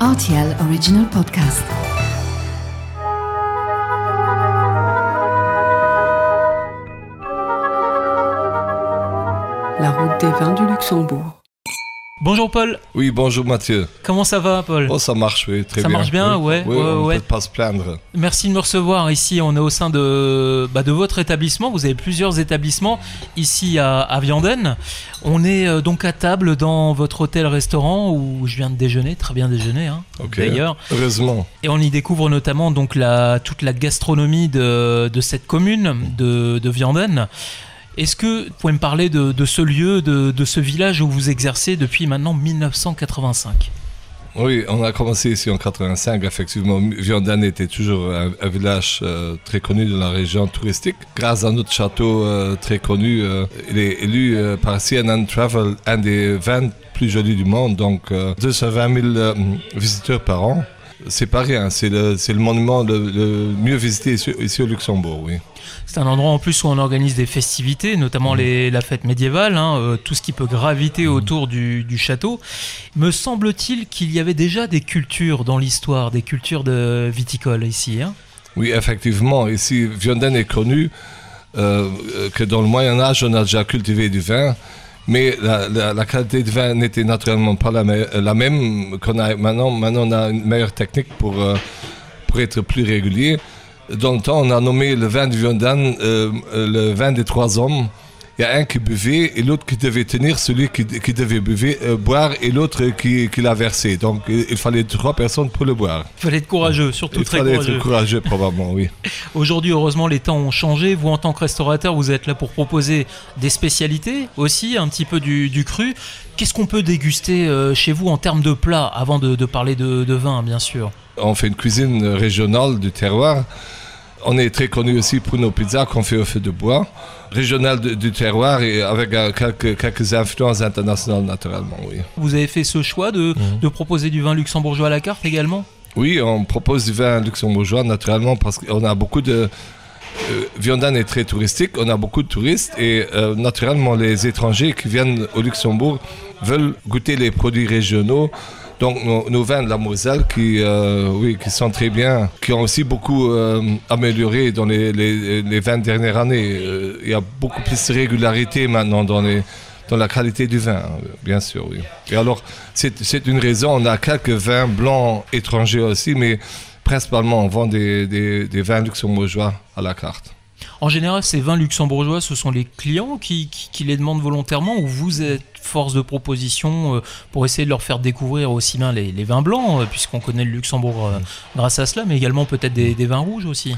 RTL Original Podcast. La route des vins du Luxembourg. Bonjour Paul, Oui, bonjour Mathieu. comment ça va Paul? Oh, ça marche, oui, très Ça bien. marche bien, Oui. ouais, Oui, ouais, on ouais. peut pas se plaindre. Merci de me recevoir ici. On est au sein de, bah, de votre établissement. Vous avez plusieurs établissements ici à, à Vianden. On est euh, donc à table dans votre hôtel-restaurant où je viens de déjeuner, très bien déjeuner hein, d'ailleurs. Heureusement. Et on y découvre notamment donc la, toute la gastronomie de, de cette commune de, de Vianden. Est-ce que vous pouvez me parler de, ce lieu, de, ce village où vous exercez depuis maintenant 1985 Oui, on a commencé ici en 85. Effectivement, Vianden était toujours un, village euh, très connu de la région touristique. Grâce à notre château euh, très connu, euh, il est élu par CNN Travel un des 20 plus jolis du monde. Donc, euh, 220 000 euh, visiteurs par an. C'est pas rien, c'est le, le monument le, le mieux visité ici, ici au Luxembourg, oui. C'est un endroit en plus où on organise des festivités, notamment les, la fête médiévale, hein, euh, tout ce qui peut graviter autour du, du château. Me semble-t-il qu'il y avait déjà des cultures dans l'histoire, des cultures de viticole ici. hein? Oui, effectivement. Ici, Vianden est connu euh, que dans le Moyen Âge, on a déjà cultivé du vin, mais la, qualité du vin n'était naturellement pas la, me- la même qu'on a maintenant. Maintenant, on a une meilleure technique pour, euh, pour être plus régulier. Dans le temps, on a nommé le vin de Vianden euh, euh, le vin des trois hommes. Il y a un qui buvait et l'autre qui devait tenir celui qui, qui devait buver, euh, boire et l'autre qui, qui l'a versé. Donc, il il fallait trois personnes pour le boire. Il fallait être courageux, surtout Il très fallait courageux. être courageux, probablement, oui. Aujourd'hui, heureusement, les temps ont changé. Vous, en tant que restaurateur, vous êtes là pour proposer des spécialités aussi, un petit peu du, du cru. Qu'est-ce qu'on peut déguster euh, chez vous en termes de plats, avant de, de parler de, de vin, bien sûr? On fait une cuisine régionale du terroir. On est très connu aussi pour nos pizzas qu'on fait au feu de bois. Régional du, du terroir et avec euh, quelques, quelques influences internationales naturellement, oui. Vous avez fait ce choix de, de proposer du vin luxembourgeois à la carte également? Oui, on propose du vin luxembourgeois naturellement parce qu'on a beaucoup de... Euh, est très touristique, on a beaucoup de touristes et euh, naturellement les étrangers qui viennent au Luxembourg veulent goûter les produits régionaux. Donc nos, vins de la Moselle qui, euh, oui, qui sont très bien, qui ont aussi beaucoup euh, amélioré dans les, les, les 20 dernières années. Euh, il y a beaucoup plus de régularité maintenant dans, les, dans la qualité du vin, hein, bien sûr. Oui. Et alors, c'est une raison, on a quelques vins blancs étrangers aussi, mais principalement on vend des, des, vins luxembourgeois à la carte. En général, ces vins luxembourgeois, ce sont les clients qui- qui les demandent volontairement ou vous êtes force de proposition euh, pour essayer de leur faire découvrir aussi bien les, vins blancs, euh, puisqu'on connaît le Luxembourg euh, grâce à cela, mais également peut-être des, vins rouges aussi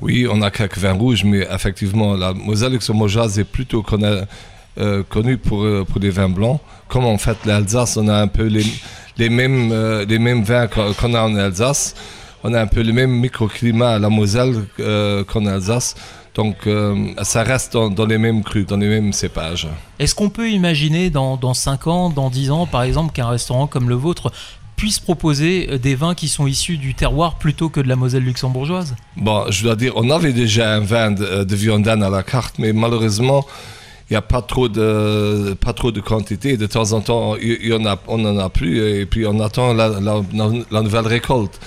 Oui, on a quelques vins rouges, mais effectivement, la Moselle luxembourgeoise est plutôt connue pour, des vins blancs. Comme en fait l'Alsace, on a un peu les, mêmes, les mêmes vins qu'on a en Alsace. On a un peu le même microclimat à la Moselle qu'en Alsace. Donc euh, ça reste dans, dans les mêmes crus, dans les mêmes cépages. Est-ce qu'on peut imaginer dans, dans 5 ans, dans 10 ans, par exemple, qu'un restaurant comme le vôtre puisse proposer euh, des vins qui sont issus du terroir plutôt que de la Moselle luxembourgeoise? Bon, je dois dire, on avait déjà un vin de, de Vianden à la carte, mais malheureusement, il n'y a pas trop de pas trop de quantité. De temps en temps, il y en a, on n'en a plus, et puis on attend la, la, la nouvelle récolte.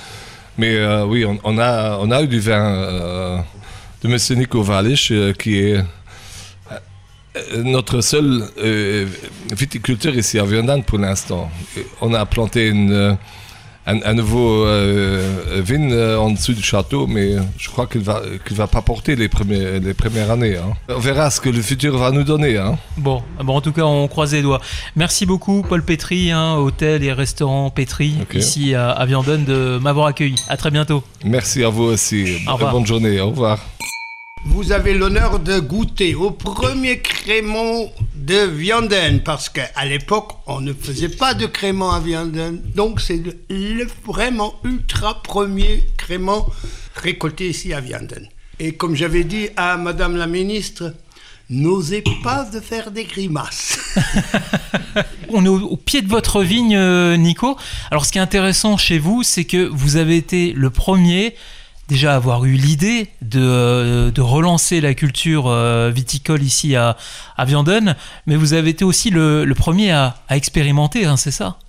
Mais euh, oui, on, on a, on a eu du vin euh, de Monsieur Nico Wallisch, euh, qui est euh, notre seul euh, viticulteur ici à Vianden pour l'instant. On a planté une, euh, un, un nouveau euh, euh, en dessous du château, mais je crois qu'il va, qu'il va pas porter les, premiers, les premières années. hein. On verra ce que le futur va nous donner. Hein. Bon, bon, en tout cas, on croise les doigts. Merci beaucoup, Paul Pétry, hein, hôtel et restaurant Pétry, Ok. ici à, à Vianden, de m'avoir accueilli. À très bientôt. Merci à vous aussi. Au revoir. Bonne journée. Au revoir. Vous avez l'honneur de goûter au premier crémant de Vianden, parce qu'à l'époque, on ne faisait pas de crémant à Vianden. Donc, c'est le, vraiment ultra premier crémant récolté ici à Vianden. Et comme j'avais dit à Madame la ministre, n'osez pas de faire des grimaces. On est au, au pied de votre vigne, euh, Nico. Alors, ce qui est intéressant chez vous, c'est que vous avez été le premier déjà avoir eu l'idée de, euh, de relancer la culture euh, viticole ici à, à Vianden, mais vous avez été aussi le, le premier à, à expérimenter, hein, c'est ça?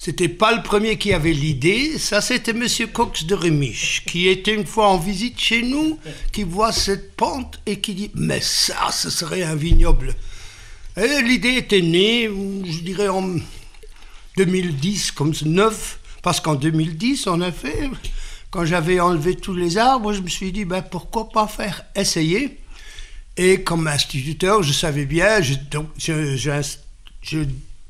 C'était pas le premier qui avait l'idée, ça c'était Monsieur Cox de Rémiche, qui était une fois en visite chez nous, qui voit cette pente et qui dit Mais ça, ce serait un vignoble. L'idée était née, je dirais en 2010, comme neuf, parce qu'en 2010, en effet, quand j'avais enlevé tous les arbres, je me suis dit ben, Pourquoi pas faire essayer Et comme instituteur, je savais bien, je, donc, je,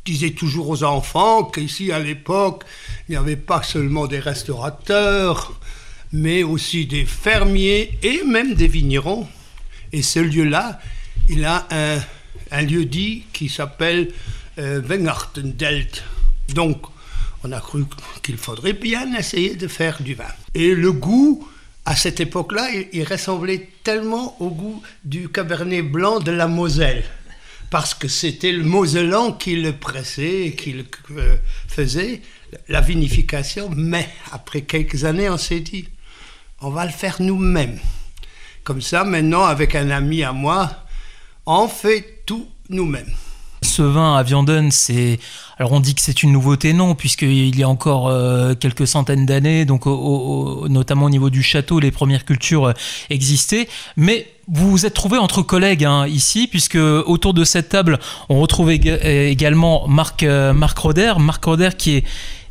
disais toujours aux enfants qu'ici, à l'époque, il n'y avait pas seulement des restaurateurs, mais aussi des fermiers et même des vignerons. Et ce lieu-là, il a un, un lieu dit qui s'appelle euh, Wengartendelt. Donc, on a cru qu'il faudrait bien essayer de faire du vin. Et le goût, à cette époque-là, il, ressemblait tellement au goût du cabernet blanc de la Moselle parce que c'était le Mosellan qui le pressait, qui le euh, faisait, la vinification. Mais après quelques années, on s'est dit, on va le faire nous-mêmes. Comme ça, maintenant, avec un ami à moi, on fait tout nous-mêmes. Vin à Vianden, c'est. Alors on dit que c'est une nouveauté, non, puisqu'il y a encore euh, quelques centaines d'années, donc notamment au niveau du château, les premières cultures euh, existaient. Mais vous vous êtes trouvé entre collègues hein, ici, puisque autour de cette table, on retrouve également Marc, euh, Marc Roder. Marc Roder qui est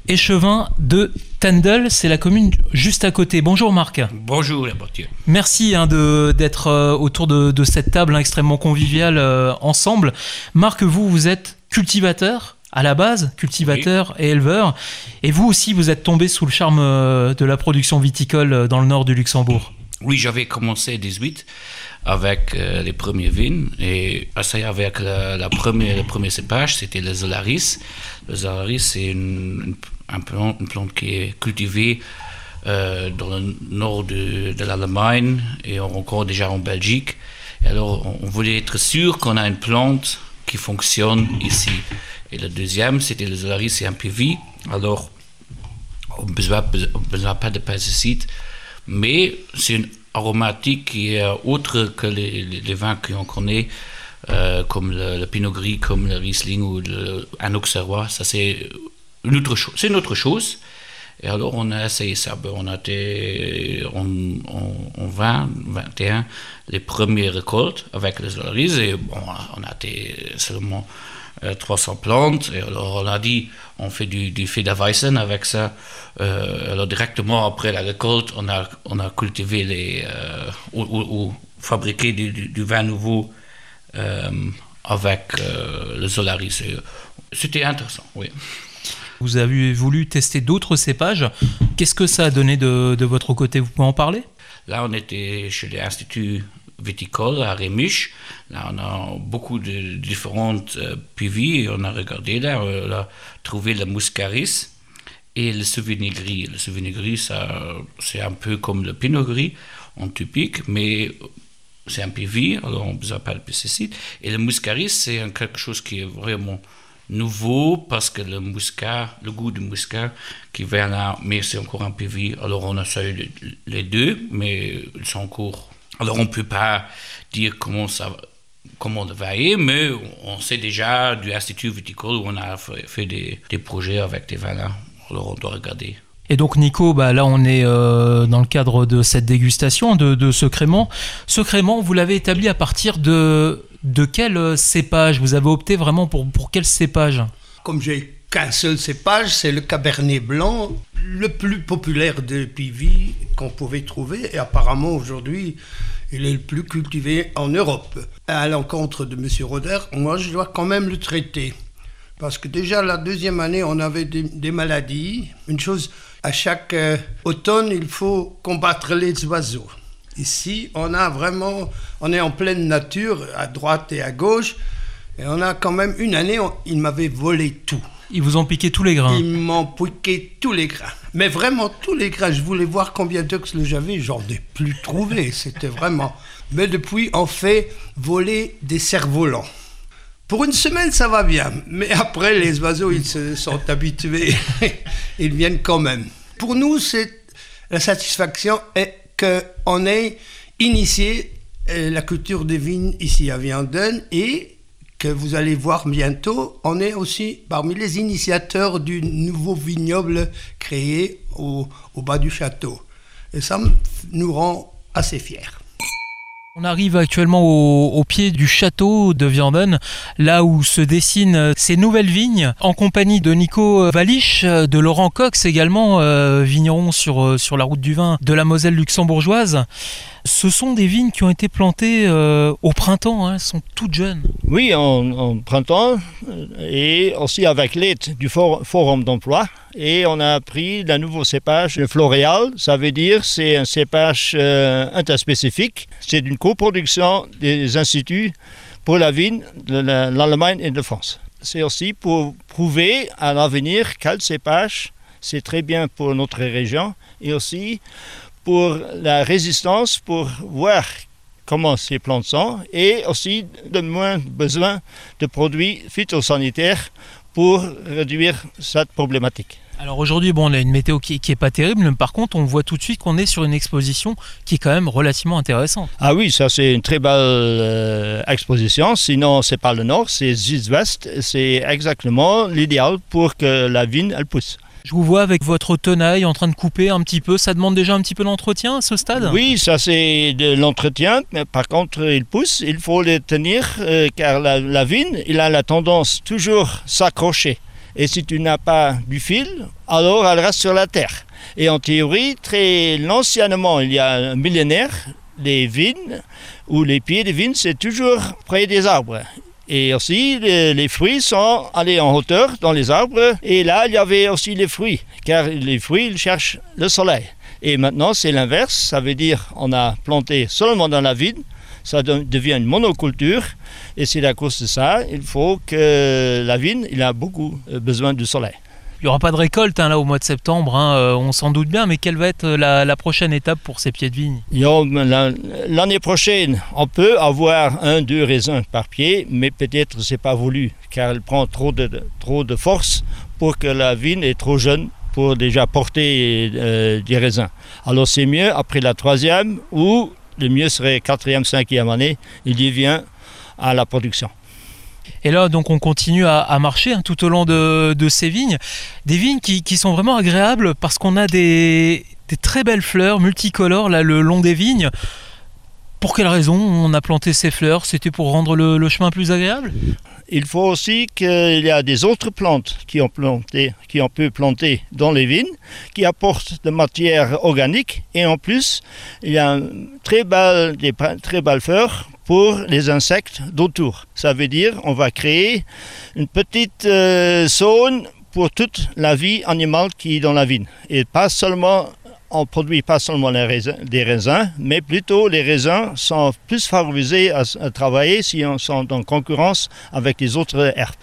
échevin de Tendel, c'est la commune juste à côté. Bonjour Marc. Bonjour Mathieu. Merci hein, d'être euh, autour de, de, cette table hein, extrêmement conviviale euh, ensemble. Marc, vous, vous êtes cultivateur à la base, cultivateur oui. et éleveur. Et vous aussi, vous êtes tombé sous le charme euh, de la production viticole dans le nord du Luxembourg. Oui, j'avais commencé à 18 avec euh, les premiers vignes et assez avec la, la première, le premier cépage, c'était le Zolaris. Le Zolaris, c'est une, une, une plante qui est cultivée euh, dans le nord de, l'Allemagne et encore déjà en Belgique. Et alors, on, voulait être sûr qu'on a une plante qui fonctionne ici. Et le deuxième, c'était le Zolaris, c'est un PV. Alors, on n'a besoin, pas de pesticides, mais c'est une aromatique qui est autre que les, les, les vins qu'on connaît, euh, comme le, Pinot Gris, comme le Riesling ou le, Auxerrois. Ça, c'est chose. C'est une autre chose. Et alors, on a essayé ça. On a été en, en, en 20, 21, les premières récoltes avec les Solaris. Et bon, on a été seulement euh, 300 plantes. Et alors, on a dit, on fait du, du Federweizen avec ça. Euh, alors, directement après la récolte, on a, on a cultivé les. Euh, ou, fabriqué du, vin nouveau euh, avec euh, le Solaris. C'était intéressant, oui. Vous avez voulu tester d'autres cépages. Qu'est-ce que ça a donné de, de, votre côté? Vous pouvez en parler? Là, on était chez l'Institut viticole à Rémiche. Là, on a beaucoup de différentes euh, et on a regardé là, on a trouvé le Muscaris et le Sauvignon gris. Le Sauvignon gris, c'est un peu comme le Pinot gris en typique, mais c'est un PV, alors on pas de pesticide. Et le Muscaris, c'est quelque chose qui est vraiment nouveau parce que le muscat, le goût du muscat qui vient là, mais c'est encore un PV. Alors on a essayé les deux, mais ils sont encore. Alors on ne peut pas dire comment ça comment va y, mais on sait déjà du Institut viticole où on a fait des, des projets avec des vins là. Alors on doit regarder. Et donc Nico, bah là on est euh, dans le cadre de cette dégustation de, de ce crément. Ce vous l'avez établi à partir de, de quel cépage Vous avez opté vraiment pour, pour quel cépage? Comme j'ai qu'un seul cépage, c'est le Cabernet Blanc, le plus populaire de Pivy qu'on pouvait trouver. Et apparemment aujourd'hui, il est le plus cultivé en Europe. À l'encontre de M. Roder, moi je dois quand même le traiter. Parce que déjà la deuxième année, on avait des, des maladies. Une chose, à chaque euh, automne, il faut combattre les oiseaux. Ici, on a vraiment, on est en pleine nature, à droite et à gauche, et on a quand même une année, on, ils m'avaient volé tout. Ils vous ont piqué tous les grains Ils m'ont piqué tous les grains. Mais vraiment tous les grains. Je voulais voir combien d'oxles j'avais, j'en ai plus trouvé. C'était vraiment. Mais depuis, on fait voler des cerfs-volants. Pour une semaine, ça va bien. Mais après, les oiseaux, ils se sont habitués. ils viennent quand même. Pour nous, c'est la satisfaction est qu'on ait initié euh, la culture des vignes ici à Vianden et que vous allez voir bientôt. On est aussi parmi les initiateurs du nouveau vignoble créé au, au bas du château. Et ça nous rend assez fiers. On arrive actuellement au, pied du château de Vianden, là où se dessinent ces nouvelles vignes, en compagnie de Nico Valich, de Laurent Cox également, euh, vigneron sur, sur la route du vin de la Moselle luxembourgeoise. Ce sont des vignes qui ont été plantées euh, au printemps, hein, sont toutes jeunes. Oui, en, printemps, et aussi avec l'aide du for Forum d'emploi. Et on a pris le nouveau cépage floréal, ça veut dire c'est un cépage euh, interspécifique. C'est une coproduction des instituts pour la vigne de l'Allemagne et de France. C'est aussi pour prouver à l'avenir quel cépage c'est très bien pour notre région et aussi pour la résistance, pour voir comment ces plantes sont et aussi de moins besoin de produits phytosanitaires pour réduire cette problématique. Alors aujourd'hui, bon, on a une météo qui, qui est pas terrible, mais par contre, on voit tout de suite qu'on est sur une exposition qui est quand même relativement intéressante. Ah oui, ça c'est une très belle euh, exposition. Sinon, c'est pas le nord, c'est sud-ouest. C'est exactement l'idéal pour que la vigne elle pousse. Je vous vois avec votre tenaille en train de couper un petit peu. Ça demande déjà un petit peu d'entretien à ce stade? Oui, ça c'est de l'entretien. Mais par contre, il pousse. Il faut les tenir euh, car la, la vigne, il a la tendance toujours s'accrocher. Et si tu n'as pas du fil, alors elle reste sur la terre. Et en théorie, très anciennement, il y a un millénaire, les vignes ou les pieds de vignes, c'est toujours près des arbres. Et aussi, les, fruits sont allés en hauteur dans les arbres. Et là, il y avait aussi les fruits, car les fruits, ils cherchent le soleil. Et maintenant, c'est l'inverse. Ça veut dire on a planté seulement dans la vigne. Ça devient une monoculture. Et c'est à cause de ça, il faut que la vigne, il a beaucoup besoin du soleil. Il n'y aura pas de récolte hein, là au mois de septembre, hein, euh, on s'en doute bien, mais quelle va être la, la prochaine étape pour ces pieds de vigne? L'année prochaine, on peut avoir un, deux raisins par pied, mais peut-être c'est pas voulu, car elle prend trop de, trop de force pour que la vigne est trop jeune pour déjà porter euh, des raisins. Alors c'est mieux après la troisième, ou le mieux serait quatrième, cinquième année, il y vient à la production. Et là, donc, on continue à, marcher hein, tout au long de, ces vignes. Des vignes qui, sont vraiment agréables parce qu'on a des, très belles fleurs multicolores le long des vignes. Pour quelle raison on a planté ces fleurs? C'était pour rendre le, chemin plus agréable? Il faut aussi qu'il y a des autres plantes qui ont, planté, qui ont pu planter dans les vignes, qui apportent de matière organique. Et en plus, il y a très belle, des très belles fleurs pour les insectes d'autour. Ça veut dire on va créer une petite euh, zone pour toute la vie animale qui est dans la vigne. Et pas seulement, on produit pas seulement les raisins, des raisins, mais plutôt les raisins sont plus favorisés à, à travailler si on sont en concurrence avec les autres herbes.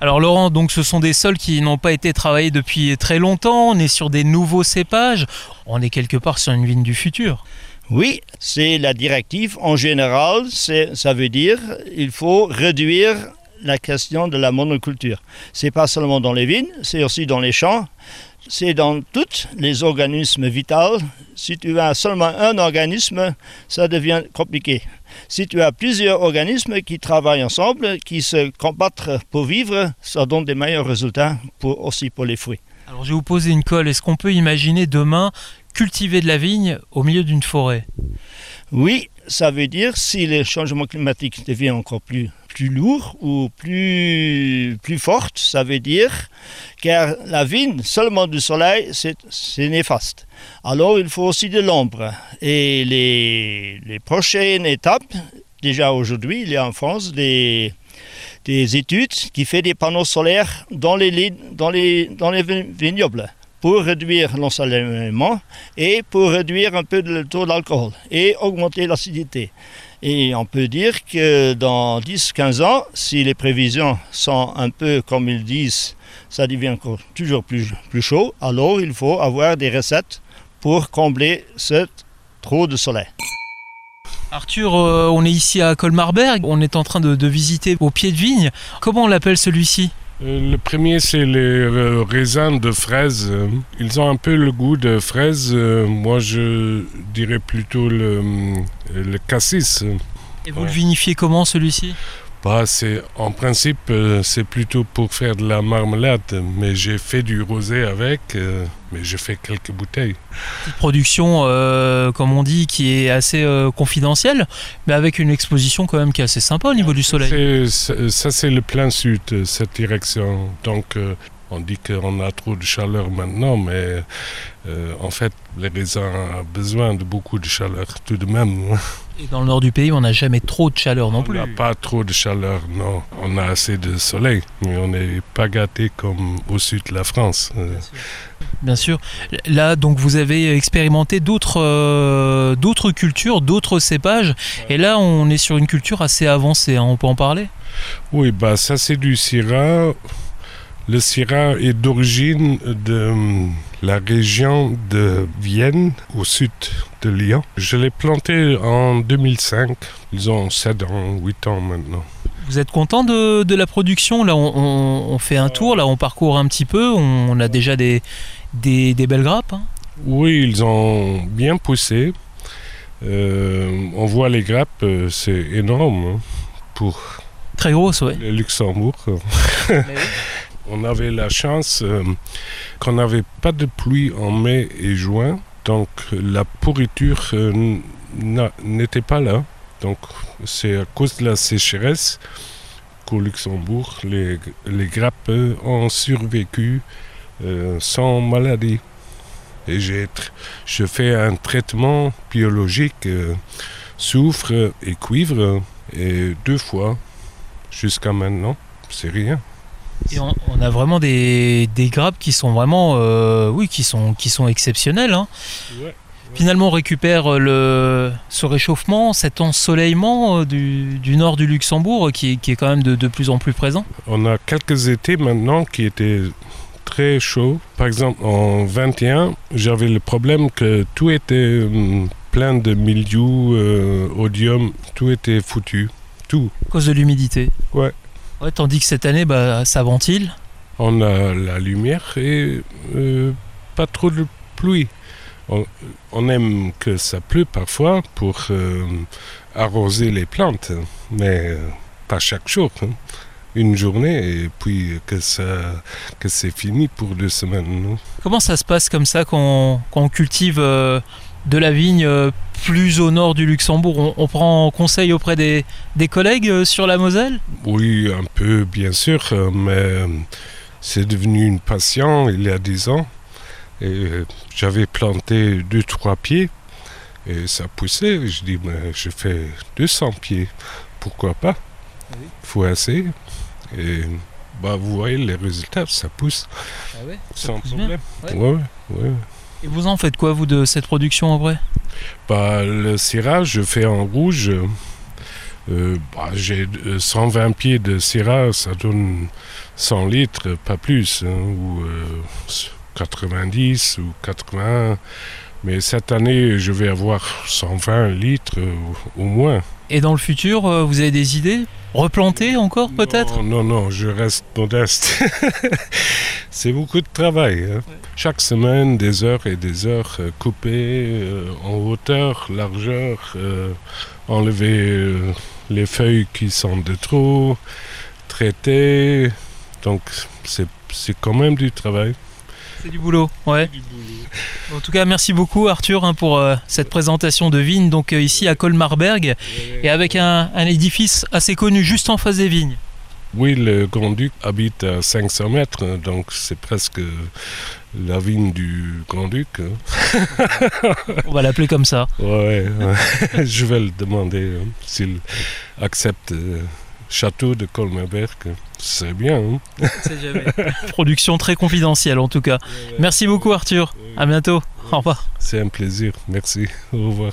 Alors Laurent, donc ce sont des sols qui n'ont pas été travaillés depuis très longtemps, on est sur des nouveaux cépages, on est quelque part sur une vigne du futur. Oui, c'est la directive en général, ça veut dire il faut réduire la question de la monoculture. C'est pas seulement dans les vignes, c'est aussi dans les champs, c'est dans tous les organismes vitaux. Si tu as seulement un organisme, ça devient compliqué. Si tu as plusieurs organismes qui travaillent ensemble, qui se combattent pour vivre, ça donne des meilleurs résultats pour, aussi pour les fruits. Alors je vais vous poser une colle. Est-ce qu'on peut imaginer demain cultiver de la vigne au milieu d'une forêt? Oui, ça veut dire si le changement climatique devient encore plus, plus lourd ou plus, plus forte, ça veut dire car la vigne, seulement du soleil, c'est néfaste. Alors il faut aussi de l'ombre. Et les, les prochaines étapes, déjà aujourd'hui, il y a en France des, des études qui font des panneaux solaires dans les, dans les, dans les vignobles pour réduire l'ensoleillement et pour réduire un peu le taux d'alcool et augmenter l'acidité. Et on peut dire que dans 10-15 ans, si les prévisions sont un peu comme ils disent, ça devient toujours plus, chaud, alors il faut avoir des recettes pour combler ce trop de soleil. Arthur, euh, on est ici à Colmarberg, on est en train de, de visiter au pied de vigne. Comment on l'appelle celui-ci? Le premier, c'est les raisins de fraises. Ils ont un peu le goût de fraises. Moi, je dirais plutôt le, le cassis. Et vous ouais. le vinifiez comment celui-ci? Bah, c'est, en principe, euh, c'est plutôt pour faire de la marmelade, mais j'ai fait du rosé avec, euh, mais j'ai fait quelques bouteilles. Petite production, euh, comme on dit, qui est assez confidentielle, mais avec une exposition quand même qui est assez sympa au niveau du soleil. Ça, c'est le plein sud, cette direction. Donc, on dit qu'on a trop de chaleur maintenant, mais euh, en fait, les raisins ont besoin de beaucoup de chaleur tout de même. Et dans le nord du pays, on n'a jamais trop de chaleur non On plus. n'a pas trop de chaleur, non. On a assez de soleil, mais on n'est pas gâté comme au sud de la France. Euh, Bien sûr. Là, donc, vous avez expérimenté d'autres euh, d'autres cultures, d'autres cépages. Et là, on est sur une culture assez avancée. hein, on peut en parler? Oui, bah ça c'est du Syrah. Le Syrah est d'origine de hum, la région de Vienne, au sud de Lyon. Je l'ai planté en 2005. Ils ont 7 ans, 8 ans maintenant. Vous êtes content de, de la production? Là, on, on- on fait un tour, là, on parcourt un petit peu. On, on a déjà des, des, des belles grappes. hein? Oui, ils ont bien poussé. Euh, on voit les grappes, euh, c'est énorme hein, pour Très grosses, ouais. le Luxembourg. On avait la chance euh, qu'on n'avait pas de pluie en mai et juin, donc la pourriture euh, n'était pas là. Donc c'est à cause de la sécheresse qu'au Luxembourg, les, les grappes ont survécu euh, sans maladie. Et je fais un traitement biologique soufre et cuivre et deux fois jusqu'à maintenant. C'est rien. Et on, on a vraiment des, des grappes qui sont vraiment, euh, oui, qui sont, qui sont exceptionnelles. hein. Finalement, on récupère euh, le, ce réchauffement, cet ensoleillement euh, du, du nord du Luxembourg qui, est- qui est quand même de, de plus en plus présent. On a quelques étés maintenant qui étaient très chauds. Par exemple, en 21, j'avais le problème que tout était hum, plein de mildiou, euh, odium, tout était foutu. Tout. À cause de l'humidité. Ouais. Ouais, tandis que cette année, bah, ça ventile. On a la lumière et euh, pas trop de pluie. On, on aime que ça pleut parfois pour euh, arroser les plantes, mais euh, pas chaque jour. hein. Une journée et puis que, ça, que c'est fini pour deux semaines. Comment ça se passe comme ça quand, quand on cultive euh, de la vigne plus au nord du Luxembourg on, on prend conseil auprès des, des collègues euh, sur la Moselle? Oui, un peu, bien sûr, euh, mais euh, c'est devenu une passion il y a dix ans. J'avais planté deux, trois pieds et ça poussait. Je dis, mais je fais 200 pieds, pourquoi pas? Il faut essayer. Et bah, vous voyez les résultats, ça pousse sans pousse bien, problème. Ouais, ouais. Et vous en faites quoi, vous, de cette production en vrai? Bah, le cirage, je fais en rouge. Euh, bah, J'ai euh, 120 pieds de cirage, ça donne 100 litres, pas plus, hein, ou euh, 90 ou 80. Mais cette année, je vais avoir 120 litres euh, au moins. Et dans le futur, euh, vous avez des idées? Replanter encore peut-être? Non, non, non, je reste modeste. C'est beaucoup de travail. hein. Chaque semaine, des heures et des heures euh, coupées euh, en hauteur, largeur, euh, enlever les feuilles qui sont de trop, traiter. Donc, c'est c'est quand même du travail. C'est du boulot, ouais. En tout cas, merci beaucoup Arthur hein, pour euh, cette présentation de vignes, donc euh, ici à Colmarberg, et avec un, un édifice assez connu juste en face des vignes. Oui, le grand-duc habite à 500 mètres, hein, donc c'est presque la vigne du grand-duc. hein. On va l'appeler comme ça. Ouais, ouais. je vais le demander hein, s'il accepte euh, château de Colmerberg. C'est bien. hein. Production très confidentielle en tout cas. Merci beaucoup Arthur. À bientôt. Au revoir. C'est un plaisir. Merci. Au revoir.